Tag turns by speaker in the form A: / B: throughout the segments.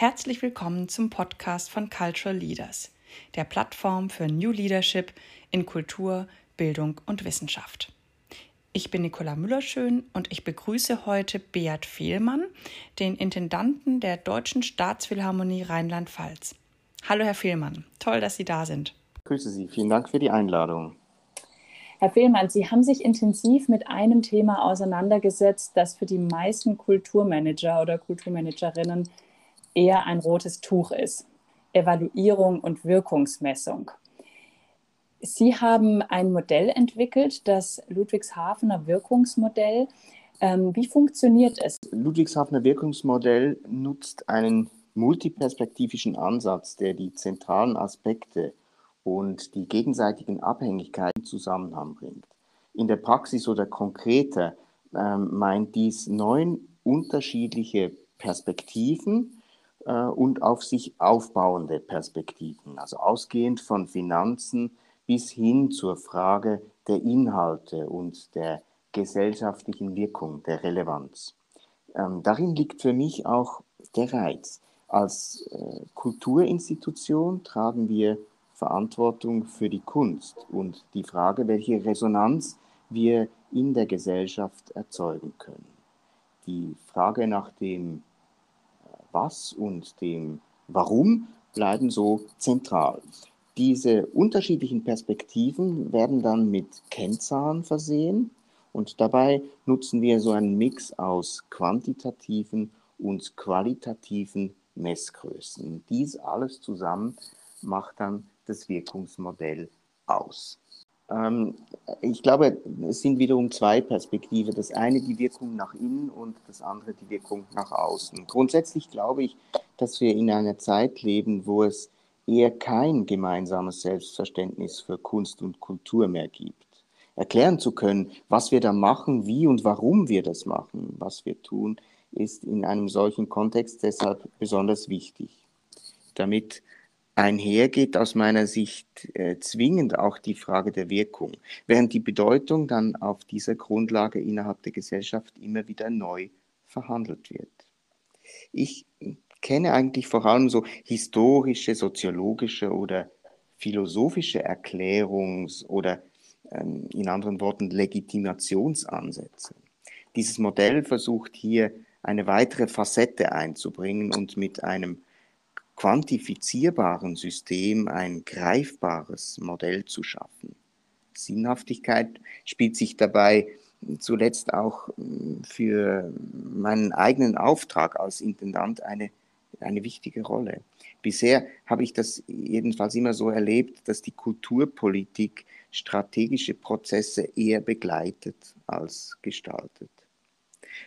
A: Herzlich willkommen zum Podcast von Cultural Leaders, der Plattform für New Leadership in Kultur, Bildung und Wissenschaft. Ich bin Nicola Müllerschön und ich begrüße heute Beat Fehlmann, den Intendanten der Deutschen Staatsphilharmonie Rheinland-Pfalz. Hallo, Herr Fehlmann. Toll, dass Sie da sind.
B: Ich grüße Sie. Vielen Dank für die Einladung.
A: Herr Fehlmann, Sie haben sich intensiv mit einem Thema auseinandergesetzt, das für die meisten Kulturmanager oder Kulturmanagerinnen eher ein rotes Tuch ist. Evaluierung und Wirkungsmessung. Sie haben ein Modell entwickelt, das Ludwigshafener Wirkungsmodell. Ähm, wie funktioniert es?
B: Ludwigshafener Wirkungsmodell nutzt einen multiperspektivischen Ansatz, der die zentralen Aspekte und die gegenseitigen Abhängigkeiten Zusammenhang bringt. In der Praxis oder konkreter ähm, meint dies neun unterschiedliche Perspektiven, äh, und auf sich aufbauende Perspektiven, also ausgehend von Finanzen bis hin zur Frage der Inhalte und der gesellschaftlichen Wirkung, der Relevanz. Ähm, darin liegt für mich auch der Reiz. Als äh, Kulturinstitution tragen wir Verantwortung für die Kunst und die Frage, welche Resonanz wir in der Gesellschaft erzeugen können. Die Frage nach dem was und dem Warum bleiben so zentral. Diese unterschiedlichen Perspektiven werden dann mit Kennzahlen versehen und dabei nutzen wir so einen Mix aus quantitativen und qualitativen Messgrößen. Dies alles zusammen macht dann das Wirkungsmodell aus. Ähm, ich glaube, es sind wiederum zwei Perspektiven. Das eine die Wirkung nach innen und das andere die Wirkung nach außen. Grundsätzlich glaube ich, dass wir in einer Zeit leben, wo es eher kein gemeinsames Selbstverständnis für Kunst und Kultur mehr gibt. Erklären zu können, was wir da machen, wie und warum wir das machen, was wir tun, ist in einem solchen Kontext deshalb besonders wichtig. Damit einhergeht aus meiner Sicht äh, zwingend auch die Frage der Wirkung, während die Bedeutung dann auf dieser Grundlage innerhalb der Gesellschaft immer wieder neu verhandelt wird. Ich kenne eigentlich vor allem so historische, soziologische oder philosophische Erklärungs- oder ähm, in anderen Worten Legitimationsansätze. Dieses Modell versucht hier eine weitere Facette einzubringen und mit einem quantifizierbaren System ein greifbares Modell zu schaffen. Sinnhaftigkeit spielt sich dabei zuletzt auch hm, für meinen eigenen Auftrag als Intendant eine, eine wichtige Rolle. Bisher habe ich das jedenfalls immer so erlebt, dass die Kulturpolitik strategische Prozesse eher begleitet als gestaltet.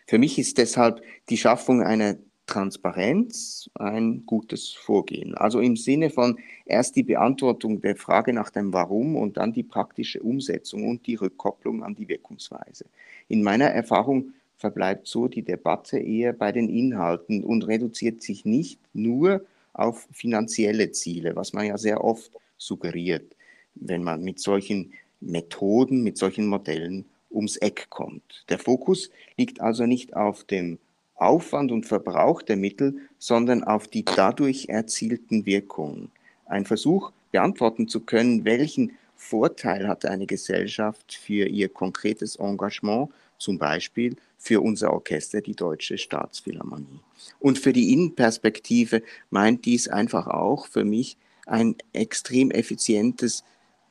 B: Für mich ist deshalb die Schaffung einer Transparenz ein gutes Vorgehen. Also im Sinne von erst die Beantwortung der Frage nach dem Warum und dann die praktische Umsetzung und die Rückkopplung an die Wirkungsweise. In meiner Erfahrung verbleibt so die Debatte eher bei den Inhalten und reduziert sich nicht nur auf finanzielle Ziele, was man ja sehr oft suggeriert, wenn man mit solchen Methoden, mit solchen Modellen ums Eck kommt. Der Fokus liegt also nicht auf dem Aufwand und Verbrauch der Mittel, sondern auf die dadurch erzielten Wirkungen. Ein Versuch beantworten zu können, welchen Vorteil hat eine Gesellschaft für ihr konkretes Engagement, zum Beispiel für unser Orchester, die Deutsche Staatsphilharmonie. Und für die Innenperspektive meint dies einfach auch für mich ein extrem effizientes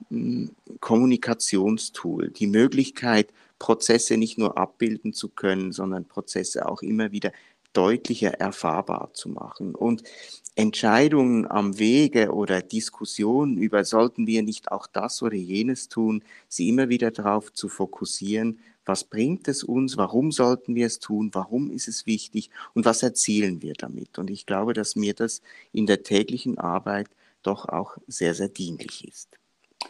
B: hm, Kommunikationstool, die Möglichkeit, Prozesse nicht nur abbilden zu können, sondern Prozesse auch immer wieder deutlicher erfahrbar zu machen. Und Entscheidungen am Wege oder Diskussionen über, sollten wir nicht auch das oder jenes tun, sie immer wieder darauf zu fokussieren, was bringt es uns, warum sollten wir es tun, warum ist es wichtig und was erzielen wir damit. Und ich glaube, dass mir das in der täglichen Arbeit doch auch sehr, sehr dienlich ist.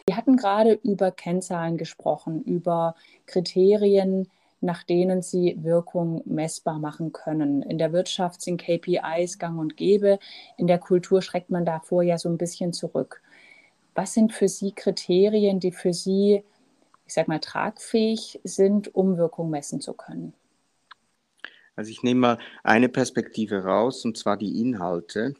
A: Wir hatten gerade über Kennzahlen gesprochen, über Kriterien, nach denen sie Wirkung messbar machen können. In der Wirtschaft sind KPIs gang und gäbe, in der Kultur schreckt man davor ja so ein bisschen zurück. Was sind für Sie Kriterien, die für Sie, ich sage mal, tragfähig sind, um Wirkung messen zu können?
B: Also ich nehme mal eine Perspektive raus, und zwar die Inhalte.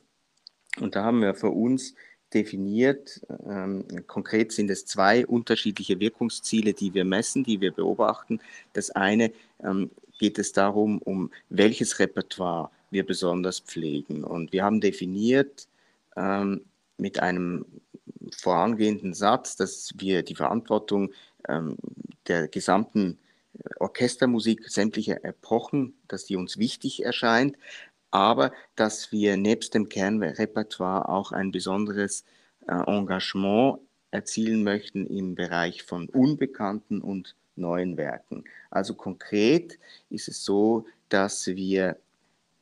B: Und da haben wir für uns definiert, ähm, konkret sind es zwei unterschiedliche Wirkungsziele, die wir messen, die wir beobachten. Das eine ähm, geht es darum, um welches Repertoire wir besonders pflegen. Und wir haben definiert ähm, mit einem vorangehenden Satz, dass wir die Verantwortung der gesamten Orchestermusik sämtlicher Epochen, dass die uns wichtig erscheint, aber dass wir nebst dem Kernrepertoire auch ein besonderes äh, Engagement erzielen möchten im Bereich von unbekannten und neuen Werken. Also konkret ist es so, dass wir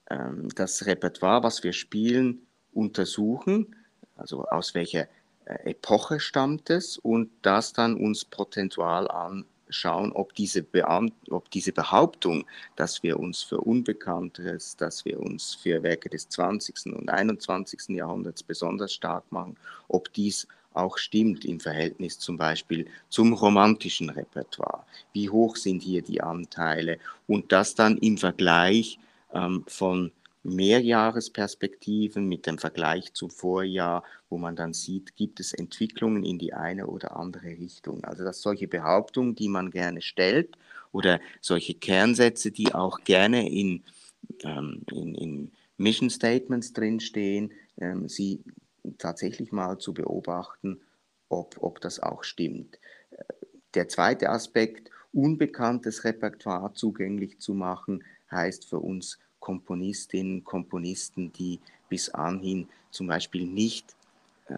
B: ähm, das Repertoire, was wir spielen, untersuchen, also aus welcher äh, Epoche stammt es und das dann uns prozentual an, schauen, ob diese, Beam ob diese Behauptung, dass wir uns für Unbekanntes, dass wir uns für Werke des 20. und 21. Jahrhunderts besonders stark machen, ob dies auch stimmt im Verhältnis zum Beispiel zum romantischen Repertoire. Wie hoch sind hier die Anteile und das dann im Vergleich ähm, von Mehrjahresperspektiven mit dem Vergleich zum Vorjahr, wo man dann sieht, gibt es Entwicklungen in die eine oder andere Richtung. Also dass solche Behauptungen, die man gerne stellt oder solche Kernsätze, die auch gerne in, ähm, in, in Mission Statements drinstehen, ähm, sie tatsächlich mal zu beobachten, ob, ob das auch stimmt. Der zweite Aspekt, unbekanntes Repertoire zugänglich zu machen, heißt für uns Komponistinnen, Komponisten, die bis anhin zum Beispiel nicht äh,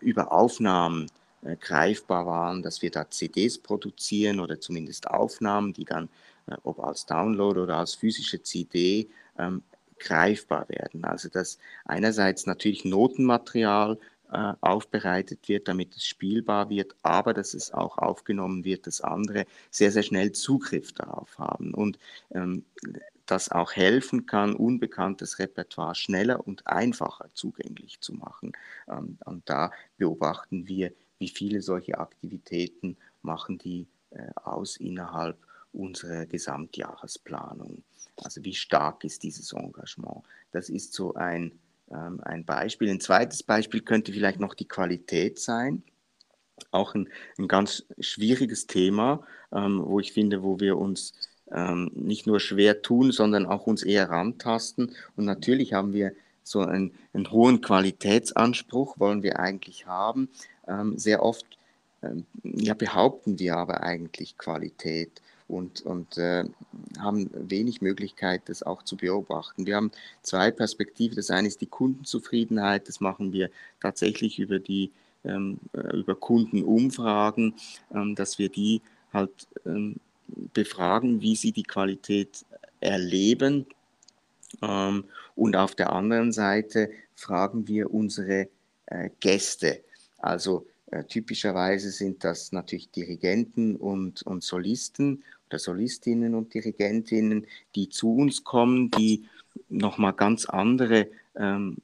B: über Aufnahmen äh, greifbar waren, dass wir da CDs produzieren oder zumindest Aufnahmen, die dann, äh, ob als Download oder als physische CD, ähm, greifbar werden. Also dass einerseits natürlich Notenmaterial äh, aufbereitet wird, damit es spielbar wird, aber dass es auch aufgenommen wird, dass andere sehr, sehr schnell Zugriff darauf haben. Und ähm, das auch helfen kann, unbekanntes Repertoire schneller und einfacher zugänglich zu machen. Ähm, und da beobachten wir, wie viele solche Aktivitäten machen die äh, aus innerhalb unserer Gesamtjahresplanung. Also wie stark ist dieses Engagement? Das ist so ein, ähm, ein Beispiel. Ein zweites Beispiel könnte vielleicht noch die Qualität sein. Auch ein, ein ganz schwieriges Thema, ähm, wo ich finde, wo wir uns ähm, nicht nur schwer tun, sondern auch uns eher rantasten. Und natürlich haben wir so einen, einen hohen Qualitätsanspruch, wollen wir eigentlich haben. Ähm, sehr oft ähm, ja, behaupten wir aber eigentlich Qualität und, und äh, haben wenig Möglichkeit, das auch zu beobachten. Wir haben zwei Perspektiven. Das eine ist die Kundenzufriedenheit. Das machen wir tatsächlich über die ähm, äh, über Kundenumfragen, ähm, dass wir die halt ähm, befragen, wie sie die Qualität erleben. Ähm, und auf der anderen Seite fragen wir unsere äh, Gäste. Also äh, typischerweise sind das natürlich Dirigenten und, und Solisten oder Solistinnen und Dirigentinnen, die zu uns kommen, die nochmal ganz andere ähm,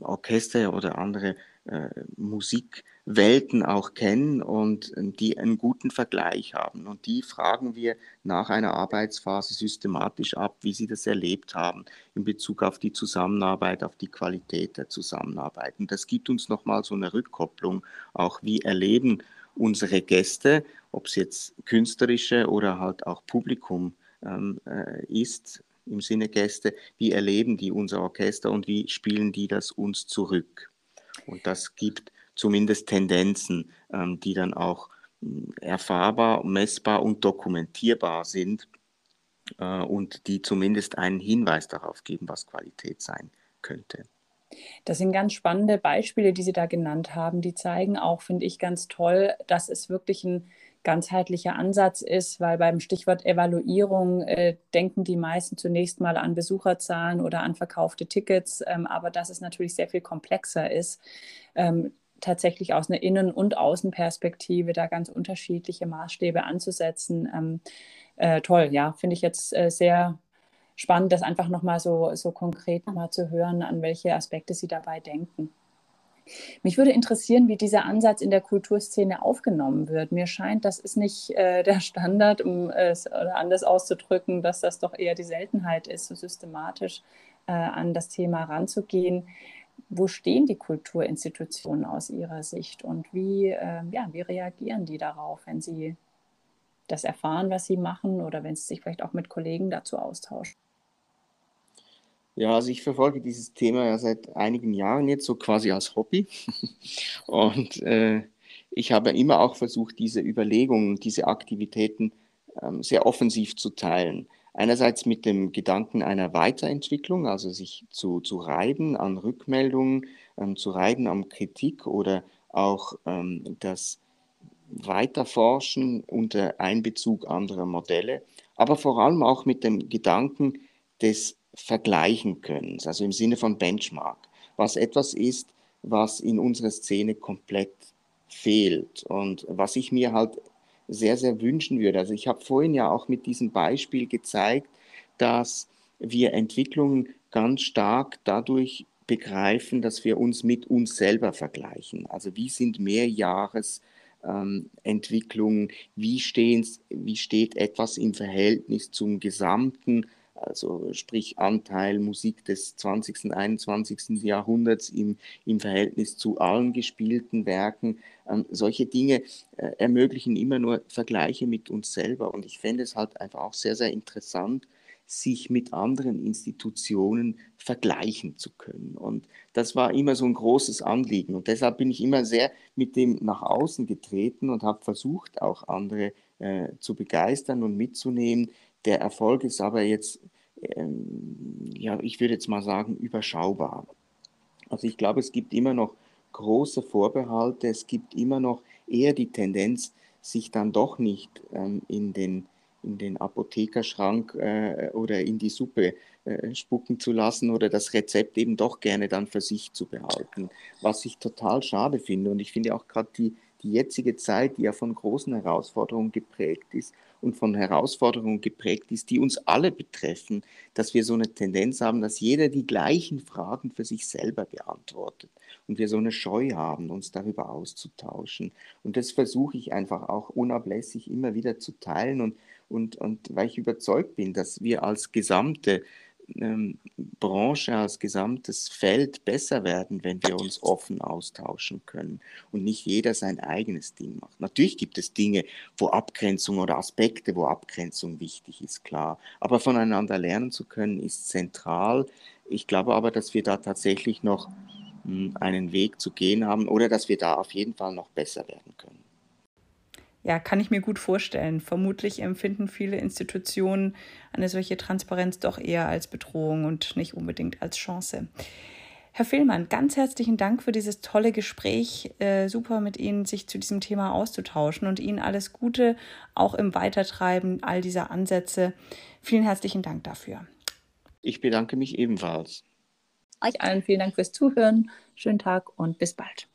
B: Orchester oder andere äh, Musik Welten auch kennen und äh, die einen guten Vergleich haben. Und die fragen wir nach einer Arbeitsphase systematisch ab, wie sie das erlebt haben in Bezug auf die Zusammenarbeit, auf die Qualität der Zusammenarbeit. Und das gibt uns nochmal so eine Rückkopplung, auch wie erleben unsere Gäste, ob es jetzt künstlerische oder halt auch Publikum ähm, äh, ist, im Sinne Gäste, wie erleben die unser Orchester und wie spielen die das uns zurück. Und das gibt zumindest Tendenzen, ähm, die dann auch hm, erfahrbar, messbar und dokumentierbar sind äh, und die zumindest einen Hinweis darauf geben, was Qualität sein könnte.
A: Das sind ganz spannende Beispiele, die Sie da genannt haben. Die zeigen auch, finde ich, ganz toll, dass es wirklich ein ganzheitlicher Ansatz ist, weil beim Stichwort Evaluierung äh, denken die meisten zunächst mal an Besucherzahlen oder an verkaufte Tickets, ähm, aber dass es natürlich sehr viel komplexer ist. Ähm, tatsächlich aus einer Innen- und Außenperspektive da ganz unterschiedliche Maßstäbe anzusetzen. Ähm, äh, toll, ja, finde ich jetzt äh, sehr spannend, das einfach nochmal so, so konkret nochmal zu hören, an welche Aspekte Sie dabei denken. Mich würde interessieren, wie dieser Ansatz in der Kulturszene aufgenommen wird. Mir scheint, das ist nicht äh, der Standard, um es oder anders auszudrücken, dass das doch eher die Seltenheit ist, so systematisch äh, an das Thema ranzugehen. Wo stehen die Kulturinstitutionen aus Ihrer Sicht und wie, äh, ja, wie reagieren die darauf, wenn sie das erfahren, was sie machen oder wenn sie sich vielleicht auch mit Kollegen dazu austauschen?
B: Ja, also ich verfolge dieses Thema ja seit einigen Jahren jetzt so quasi als Hobby. Und äh, ich habe immer auch versucht, diese Überlegungen, diese Aktivitäten ähm, sehr offensiv zu teilen. Einerseits mit dem Gedanken einer Weiterentwicklung, also sich zu, zu reiben an Rückmeldungen, ähm, zu reiben an Kritik oder auch ähm, das Weiterforschen unter Einbezug anderer Modelle, aber vor allem auch mit dem Gedanken des vergleichen können, also im Sinne von Benchmark, was etwas ist, was in unserer Szene komplett fehlt. Und was ich mir halt sehr, sehr wünschen würde. Also ich habe vorhin ja auch mit diesem Beispiel gezeigt, dass wir Entwicklungen ganz stark dadurch begreifen, dass wir uns mit uns selber vergleichen. Also wie sind Mehrjahresentwicklungen, ähm, wie, wie steht etwas im Verhältnis zum gesamten also sprich Anteil Musik des 20. und 21. Jahrhunderts im, im Verhältnis zu allen gespielten Werken. Ähm, solche Dinge äh, ermöglichen immer nur Vergleiche mit uns selber. Und ich fände es halt einfach auch sehr, sehr interessant, sich mit anderen Institutionen vergleichen zu können. Und das war immer so ein großes Anliegen. Und deshalb bin ich immer sehr mit dem nach außen getreten und habe versucht, auch andere äh, zu begeistern und mitzunehmen, der Erfolg ist aber jetzt, ähm, ja, ich würde jetzt mal sagen, überschaubar. Also ich glaube, es gibt immer noch große Vorbehalte, es gibt immer noch eher die Tendenz, sich dann doch nicht ähm, in den in den Apothekerschrank äh, oder in die Suppe äh, spucken zu lassen oder das Rezept eben doch gerne dann für sich zu behalten, was ich total schade finde. Und ich finde auch gerade die, die jetzige Zeit, die ja von großen Herausforderungen geprägt ist und von Herausforderungen geprägt ist, die uns alle betreffen, dass wir so eine Tendenz haben, dass jeder die gleichen Fragen für sich selber beantwortet und wir so eine Scheu haben, uns darüber auszutauschen. Und das versuche ich einfach auch unablässig immer wieder zu teilen und, und, und weil ich überzeugt bin, dass wir als gesamte ähm, Branche, als gesamtes Feld besser werden, wenn wir uns offen austauschen können und nicht jeder sein eigenes Ding macht. Natürlich gibt es Dinge, wo Abgrenzung oder Aspekte, wo Abgrenzung wichtig ist, klar. Aber voneinander lernen zu können, ist zentral. Ich glaube aber, dass wir da tatsächlich noch hm, einen Weg zu gehen haben oder dass wir da auf jeden Fall noch besser werden können.
A: Ja, kann ich mir gut vorstellen. Vermutlich empfinden viele Institutionen eine solche Transparenz doch eher als Bedrohung und nicht unbedingt als Chance. Herr Fehlmann, ganz herzlichen Dank für dieses tolle Gespräch. Äh, super mit Ihnen, sich zu diesem Thema auszutauschen und Ihnen alles Gute auch im Weitertreiben all dieser Ansätze. Vielen herzlichen Dank dafür.
B: Ich bedanke mich ebenfalls.
A: Euch allen vielen Dank fürs Zuhören. Schönen Tag und bis bald.